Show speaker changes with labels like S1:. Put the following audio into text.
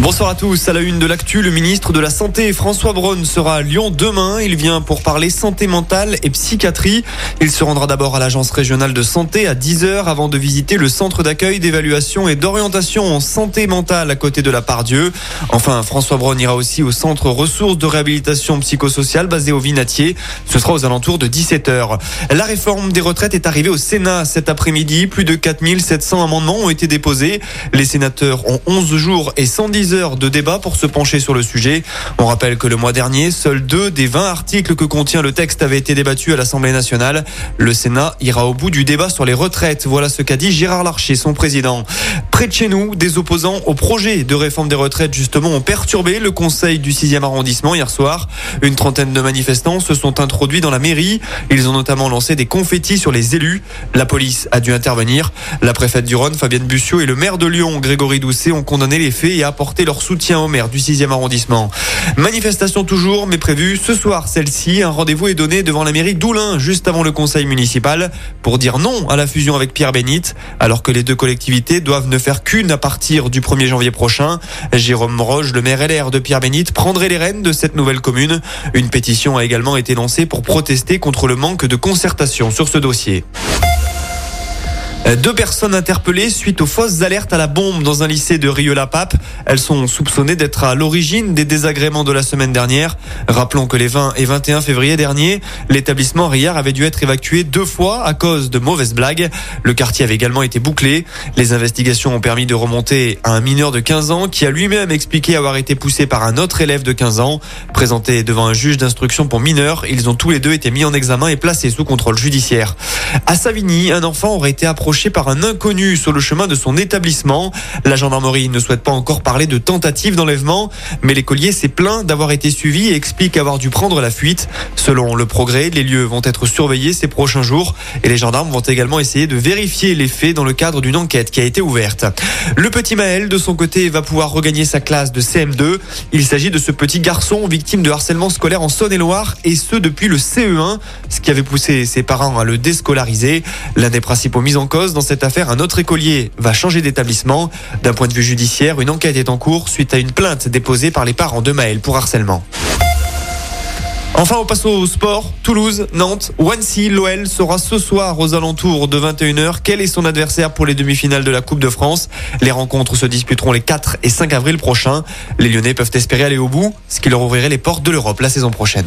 S1: Bonsoir à tous. À la une de l'actu, le ministre de la Santé, François Braun, sera à Lyon demain. Il vient pour parler santé mentale et psychiatrie. Il se rendra d'abord à l'agence régionale de santé à 10h avant de visiter le centre d'accueil, d'évaluation et d'orientation en santé mentale à côté de la Pardieu. Enfin, François Braun ira aussi au centre ressources de réhabilitation psychosociale basé au Vinatier. Ce sera aux alentours de 17h. La réforme des retraites est arrivée au Sénat cet après-midi. Plus de 4700 amendements ont été déposés. Les sénateurs ont 11 jours et 110 heures de débat pour se pencher sur le sujet. On rappelle que le mois dernier, seuls deux des 20 articles que contient le texte avaient été débattus à l'Assemblée nationale. Le Sénat ira au bout du débat sur les retraites. Voilà ce qu'a dit Gérard Larcher, son président. Près de chez nous, des opposants au projet de réforme des retraites justement ont perturbé le conseil du 6e arrondissement hier soir. Une trentaine de manifestants se sont introduits dans la mairie. Ils ont notamment lancé des confettis sur les élus. La police a dû intervenir. La préfète du Rhône, Fabienne Bussiot, et le maire de Lyon, Grégory Doucet, ont condamné les faits et apporté leur soutien au maire du 6e arrondissement. Manifestation toujours, mais prévue ce soir celle-ci. Un rendez-vous est donné devant la mairie d'Oulin, juste avant le conseil municipal, pour dire non à la fusion avec Pierre Bénite, alors que les deux collectivités doivent ne faire qu'une à partir du 1er janvier prochain. Jérôme Roche, le maire LR de Pierre Bénite, prendrait les rênes de cette nouvelle commune. Une pétition a également été lancée pour protester contre le manque de concertation sur ce dossier. Deux personnes interpellées suite aux fausses alertes à la bombe dans un lycée de Rieux-la-Pape. Elles sont soupçonnées d'être à l'origine des désagréments de la semaine dernière. Rappelons que les 20 et 21 février dernier, l'établissement Riard avait dû être évacué deux fois à cause de mauvaises blagues. Le quartier avait également été bouclé. Les investigations ont permis de remonter à un mineur de 15 ans qui a lui-même expliqué avoir été poussé par un autre élève de 15 ans. Présenté devant un juge d'instruction pour mineurs, ils ont tous les deux été mis en examen et placés sous contrôle judiciaire. À Savigny, un enfant aurait été approché par un inconnu sur le chemin de son établissement. La gendarmerie ne souhaite pas encore parler de tentative d'enlèvement, mais l'écolier s'est plaint d'avoir été suivi et explique avoir dû prendre la fuite. Selon le progrès, les lieux vont être surveillés ces prochains jours et les gendarmes vont également essayer de vérifier les faits dans le cadre d'une enquête qui a été ouverte. Le petit Maël, de son côté, va pouvoir regagner sa classe de CM2. Il s'agit de ce petit garçon victime de harcèlement scolaire en Saône-et-Loire et ce depuis le CE1, ce qui avait poussé ses parents à le déscolariser. L'un des principaux mis en dans cette affaire, un autre écolier va changer d'établissement. D'un point de vue judiciaire, une enquête est en cours suite à une plainte déposée par les parents de Maël pour harcèlement. Enfin, on passe au sport. Toulouse, Nantes, Wancy, l'OL sera ce soir aux alentours de 21h. Quel est son adversaire pour les demi-finales de la Coupe de France? Les rencontres se disputeront les 4 et 5 avril prochains. Les Lyonnais peuvent espérer aller au bout, ce qui leur ouvrirait les portes de l'Europe la saison prochaine.